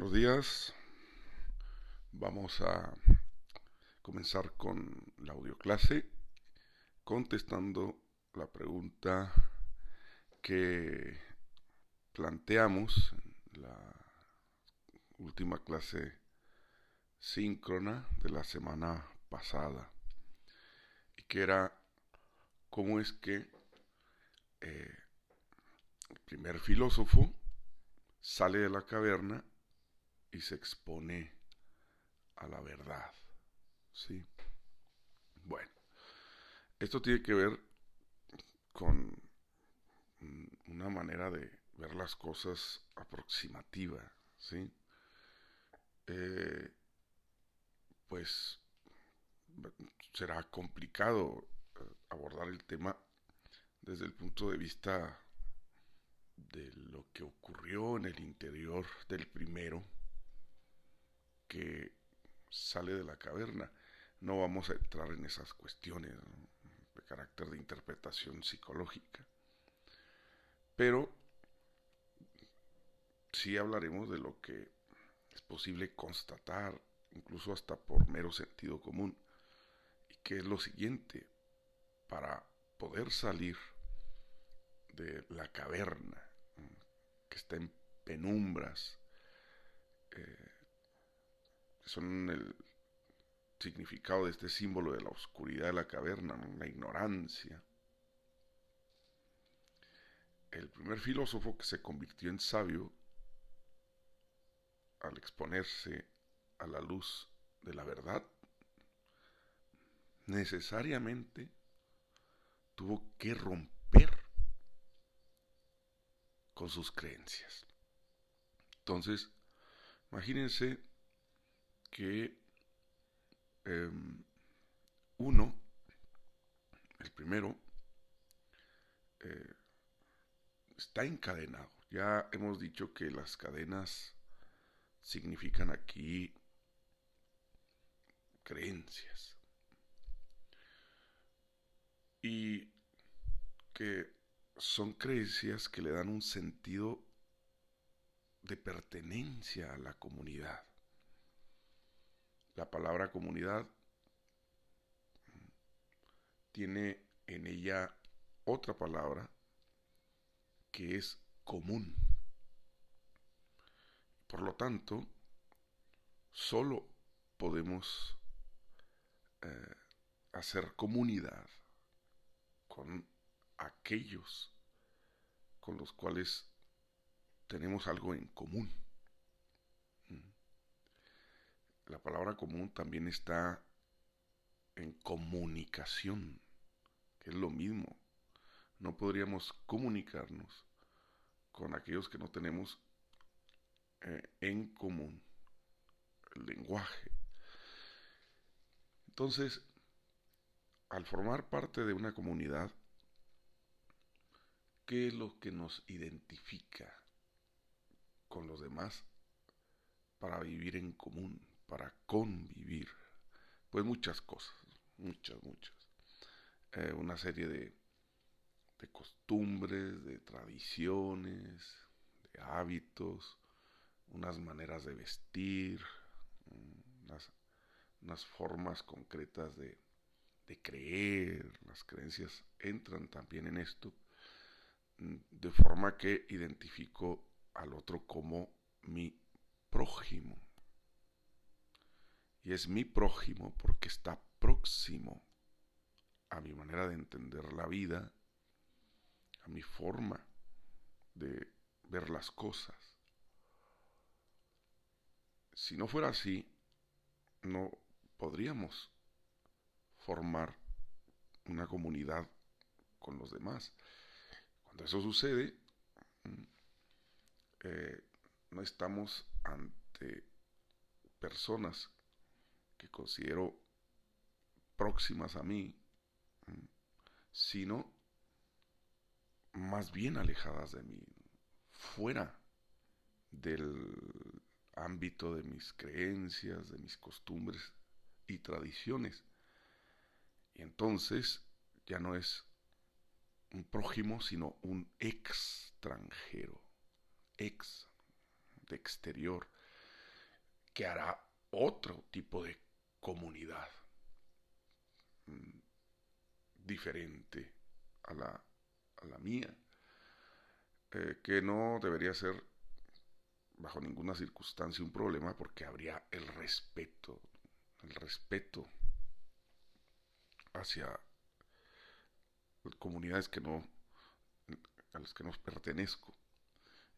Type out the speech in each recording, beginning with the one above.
Buenos días. Vamos a comenzar con la audioclase contestando la pregunta que planteamos en la última clase síncrona de la semana pasada y que era cómo es que eh, el primer filósofo sale de la caverna y se expone a la verdad. ¿Sí? Bueno, esto tiene que ver con una manera de ver las cosas aproximativa, ¿sí? Eh, pues será complicado eh, abordar el tema desde el punto de vista de lo que ocurrió en el interior del primero que sale de la caverna. No vamos a entrar en esas cuestiones de carácter de interpretación psicológica. Pero sí hablaremos de lo que es posible constatar, incluso hasta por mero sentido común, y que es lo siguiente, para poder salir de la caverna, que está en penumbras, eh, son el significado de este símbolo de la oscuridad de la caverna, la ignorancia. El primer filósofo que se convirtió en sabio al exponerse a la luz de la verdad, necesariamente tuvo que romper con sus creencias. Entonces, imagínense que em, uno, el primero, eh, está encadenado. Ya hemos dicho que las cadenas significan aquí creencias. Y que son creencias que le dan un sentido de pertenencia a la comunidad. La palabra comunidad tiene en ella otra palabra que es común. Por lo tanto, solo podemos eh, hacer comunidad con aquellos con los cuales tenemos algo en común. Mm. La palabra común también está en comunicación, que es lo mismo. No podríamos comunicarnos con aquellos que no tenemos eh, en común el lenguaje. Entonces, al formar parte de una comunidad, ¿Qué es lo que nos identifica con los demás para vivir en común, para convivir? Pues muchas cosas, muchas, muchas. Eh, una serie de, de costumbres, de tradiciones, de hábitos, unas maneras de vestir, mm, unas, formas concretas de, de creer, las creencias entran también en esto de forma que identifico al otro como mi prójimo. Y es mi prójimo porque está próximo a mi manera de entender la vida, a mi forma de ver las cosas. Si no fuera así, no podríamos formar una comunidad con los demás. Cuando eso sucede, mm, eh, no estamos ante personas que considero próximas a mí, mm, sino más bien alejadas de mí, fuera del ámbito de mis creencias, de mis costumbres y tradiciones. Y entonces ya no es un prójimo, sino un extranjero, ex, de exterior. que hará otro tipo de comunidad mm, diferente a la, a la mía, eh, que no debería ser bajo ninguna circunstancia un problema porque habría el respeto, el respeto hacia comunidades que no a las que no pertenezco.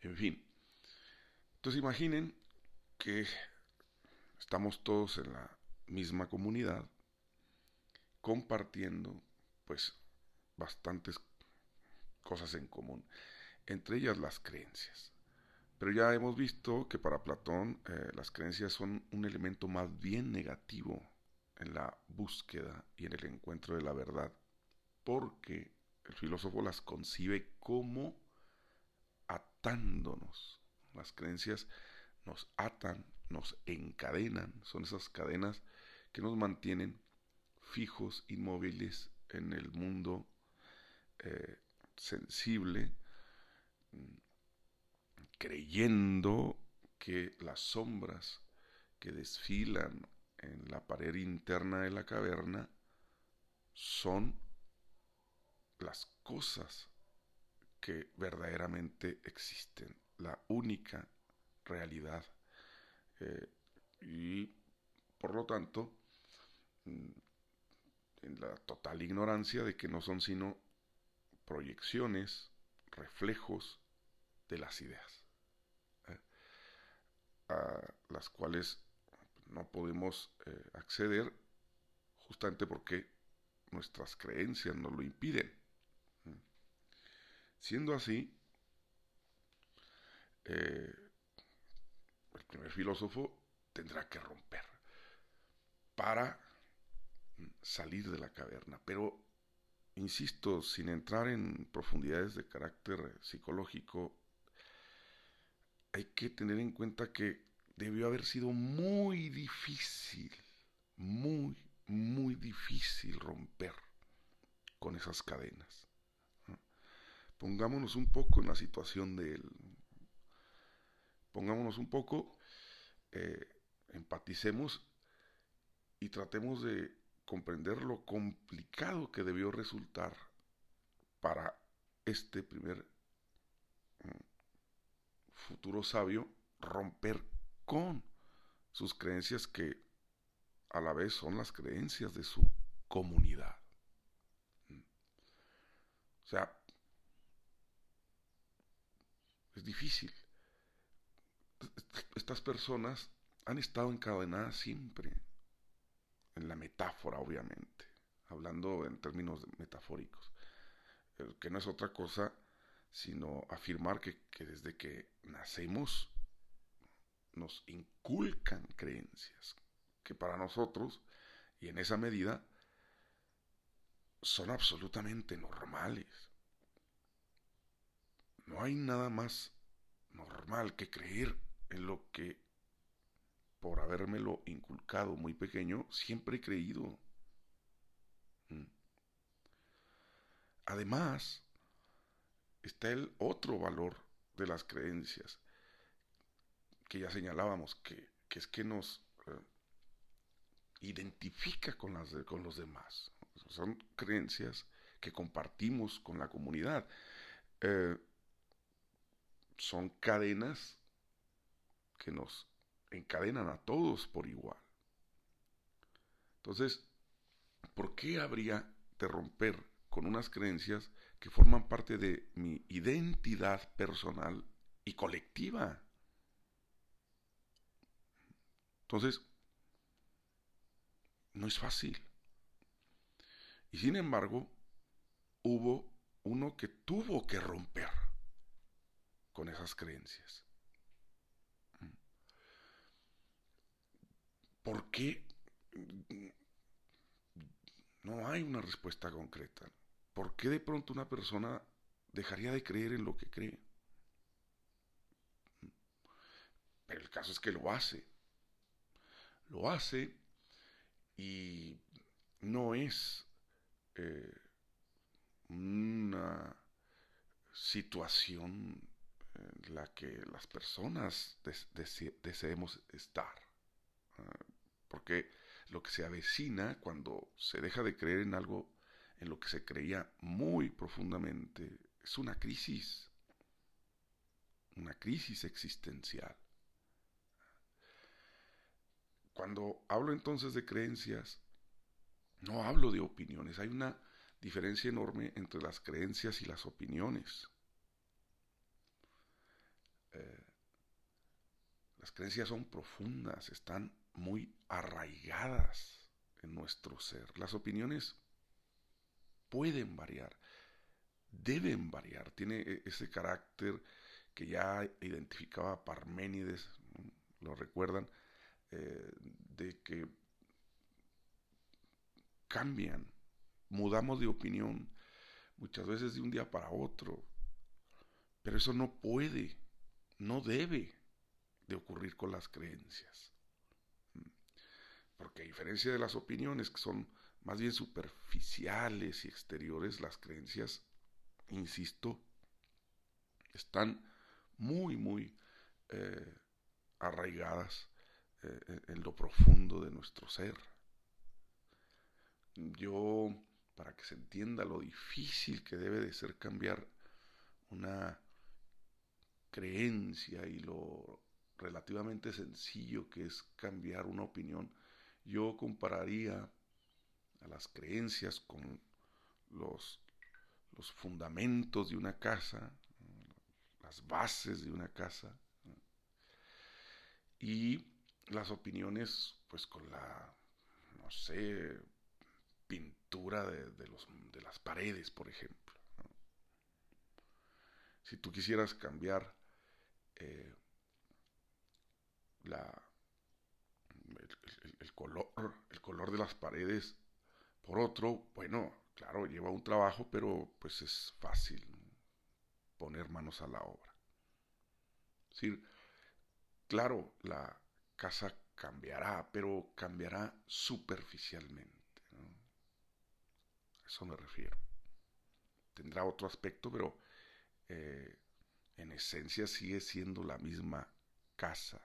En fin. Entonces imaginen que estamos todos en la misma comunidad compartiendo pues bastantes cosas en común, entre ellas las creencias. Pero ya hemos visto que para Platón eh, las creencias son un elemento más bien negativo en la búsqueda y en el encuentro de la verdad, porque el filósofo las concibe como atándonos. Las creencias nos atan, nos encadenan, son esas cadenas que nos mantienen fijos, inmóviles en el mundo eh, sensible, creyendo que las sombras que desfilan en la pared interna de la caverna son las cosas que verdaderamente existen, la única realidad. Eh, y por lo tanto, mm, en la total ignorancia de que no son sino proyecciones, reflejos de las ideas, ¿eh? a las cuales no podemos eh, acceder justamente porque nuestras creencias nos lo impiden. Siendo así, eh, el primer filósofo tendrá que romper para salir de la caverna. Pero, insisto, sin entrar en profundidades de carácter psicológico, hay que tener en cuenta que debió haber sido muy difícil, muy, muy difícil romper con esas cadenas. Pongámonos un poco en la situación de él. Pongámonos un poco, eh, empaticemos y tratemos de comprender lo complicado que debió resultar para este primer mm, futuro sabio romper con sus creencias que a la vez son las creencias de su comunidad. Mm. O sea, es difícil. Estas personas han estado encadenadas siempre en la metáfora, obviamente, hablando en términos metafóricos, que no es otra cosa sino afirmar que, que desde que nacemos nos inculcan creencias que para nosotros, y en esa medida, son absolutamente normales. No hay nada más normal que creer en lo que, por habérmelo inculcado muy pequeño, siempre he creído. Mm. Además, está el otro valor de las creencias, que ya señalábamos, que, es que nos eh, identifica con, las con los demás. Son creencias que compartimos con la comunidad. Eh, son cadenas que nos encadenan a todos por igual. Entonces, ¿por qué habría de romper con unas creencias que forman parte de mi identidad personal y colectiva? Entonces, no es fácil. Y sin embargo, hubo uno que tuvo que romper con esas creencias. ¿Por qué no hay una respuesta concreta? ¿Por qué de pronto una persona dejaría de creer en lo que cree? Pero el caso es que lo hace. Lo hace y no es eh, una situación la que las personas deseemos estar. Porque lo que se avecina cuando se deja de creer en algo en lo que se creía muy profundamente es una crisis, una crisis existencial. Cuando hablo entonces de creencias, no hablo de opiniones, hay una diferencia enorme entre las creencias y las opiniones. Eh, las creencias son profundas, están muy arraigadas en nuestro ser. Las opiniones pueden variar, deben variar, tiene e-, ese carácter que ya identificaba Parménides, lo recuerdan, eh, de que cambian, mudamos de opinión, muchas veces de un día para otro, pero eso no puede, no debe de ocurrir con las creencias. Porque a diferencia de las opiniones, que son más bien superficiales y exteriores, las creencias, insisto, están muy, muy eh, arraigadas eh, en lo profundo de nuestro ser. Yo, para que se entienda lo difícil que debe de ser cambiar una creencia y lo relativamente sencillo que es cambiar una opinión, yo compararía a las creencias con los, los fundamentos de una casa, las bases de una casa, y las opiniones pues con la, no sé, pintura de, los, de las paredes, por ejemplo. Si tú quisieras cambiar eh, la, el, color, el color de las paredes por otro, bueno, claro, lleva un trabajo, pero pues es fácil poner manos a la obra. Es decir, claro, la casa cambiará, pero cambiará superficialmente. A eso me refiero. Tendrá otro aspecto, pero eh, en esencia sigue siendo la misma casa.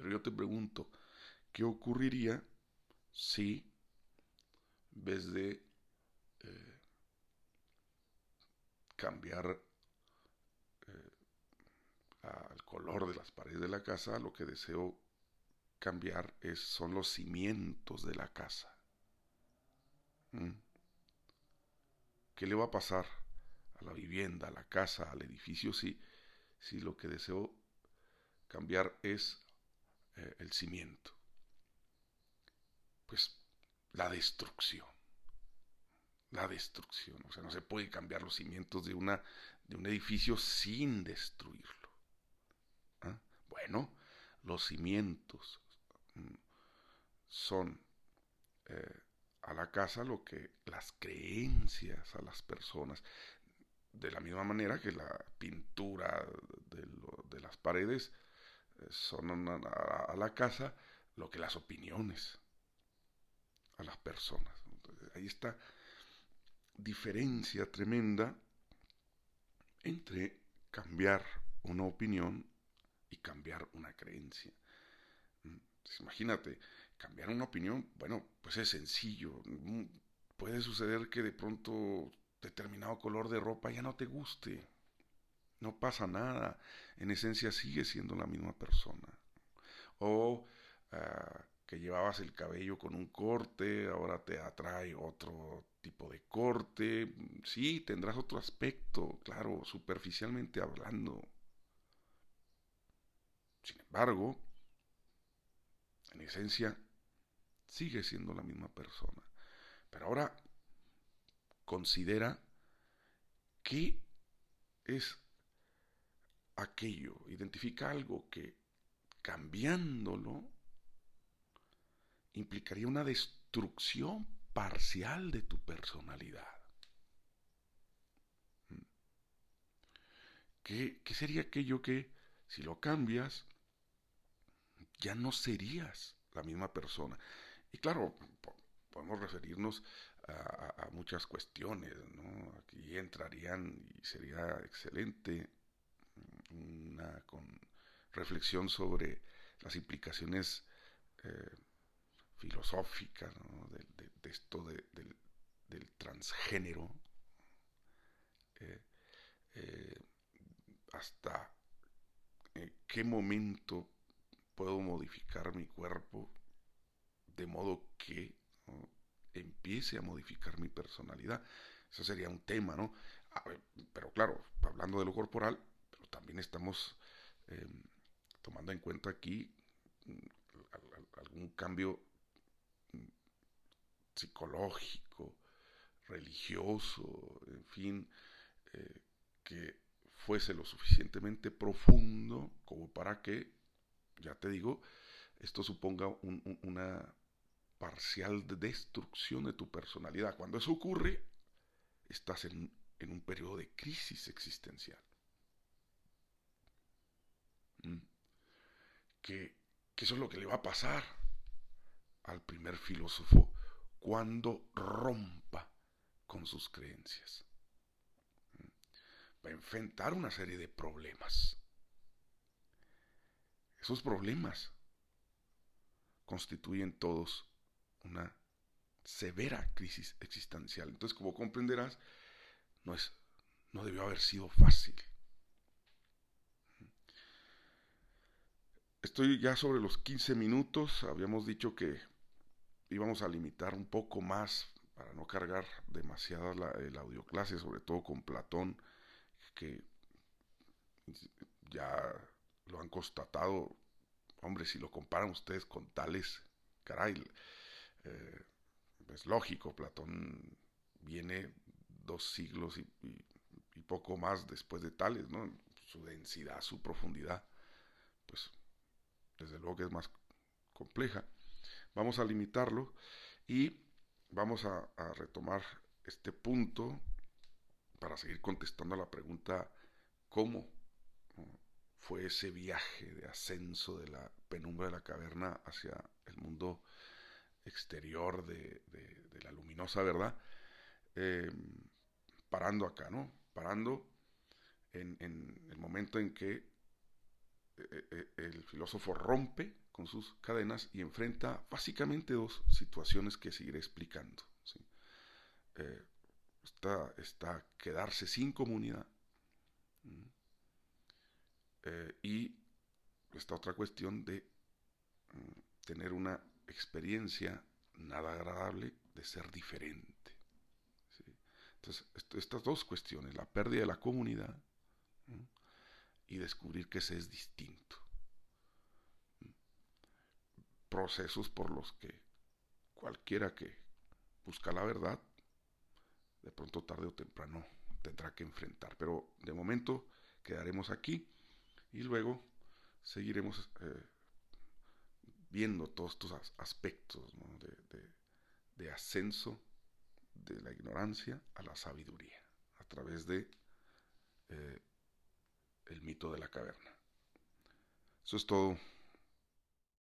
Pero yo te pregunto, ¿qué ocurriría si, en vez de eh, cambiar eh, al color de las paredes de la casa, lo que deseo cambiar es, son los cimientos de la casa? ¿Mm? ¿Qué le va a pasar a la vivienda, a la casa, al edificio si, si lo que deseo cambiar es eh, el cimiento? Pues la destrucción. La destrucción. O sea, no se puede cambiar los cimientos de, una, de un edificio sin destruirlo. ¿Ah? Bueno, los cimientos mm, son eh, a la casa lo que las creencias a las personas, de la misma manera que la pintura de, las paredes son a, la casa lo que las opiniones a las personas. ahí está diferencia tremenda entre cambiar una opinión y cambiar una creencia. Imagínate, cambiar una opinión, bueno, pues es sencillo. Mm, puede suceder que de pronto determinado color de ropa ya no te guste. No pasa nada. En esencia sigue siendo la misma persona. O ah, que llevabas el cabello con un corte, ahora te atrae otro tipo de corte. Sí, tendrás otro aspecto, claro, superficialmente hablando. Sin embargo, en esencia, sigue siendo la misma persona. Pero ahora considera qué es aquello, identifica algo que cambiándolo implicaría una destrucción parcial de tu personalidad. ¿Mm? ¿Qué, ¿Qué, sería aquello que, si lo cambias, ya no serías la misma persona? Y claro, podemos referirnos a, muchas cuestiones, ¿no? Aquí entrarían y sería excelente una con reflexión sobre las implicaciones eh, filosófica de, esto del, transgénero, eh, eh, hasta qué momento puedo modificar mi cuerpo de modo que empiece a modificar mi personalidad. Eso sería un tema, ¿no? pero claro, hablando de lo corporal, también estamos em, tomando en cuenta aquí mm, algún cambio mm, psicológico, religioso, en fin, eh, que fuese lo suficientemente profundo como para que, ya te digo, esto suponga una parcial destrucción de tu personalidad. Cuando eso ocurre, estás en, un periodo de crisis existencial. Mm. Que, eso es lo que le va a pasar al primer filósofo cuando rompa con sus creencias. Mm. Va a enfrentar una serie de problemas. Esos problemas constituyen todos una severa crisis existencial. Entonces, como comprenderás, no, es, no debió haber sido fácil. Estoy ya sobre los 15 minutos. Habíamos dicho que íbamos a limitar un poco más para no cargar demasiada la, el audioclase, sobre todo con Platón, que ya lo han constatado. Hombre, si lo comparan ustedes con Tales, caray, eh, es lógico, Platón viene dos siglos y, poco más después de Tales, ¿no? Su densidad, su profundidad, pues desde luego que es más compleja. Vamos a limitarlo y vamos a, retomar este punto para seguir contestando a la pregunta ¿cómo fue ese viaje de ascenso de la penumbra de la caverna hacia el mundo exterior de, la luminosa verdad, eh, parando acá, ¿no? Parando en, el momento en que el filósofo rompe con sus cadenas y enfrenta básicamente dos situaciones que seguiré explicando. está, está, quedarse sin comunidad y esta otra cuestión de mm, tener una experiencia nada agradable de ser diferente. Entonces, estas dos cuestiones, la pérdida de la comunidad y descubrir que se es distinto. Procesos por los que cualquiera que busca la verdad, de pronto tarde o temprano tendrá que enfrentar. Pero de momento quedaremos aquí y luego seguiremos eh, viendo todos estos aspectos de, ascenso de la ignorancia a la sabiduría a través de eh, el mito de la caverna. Eso es todo.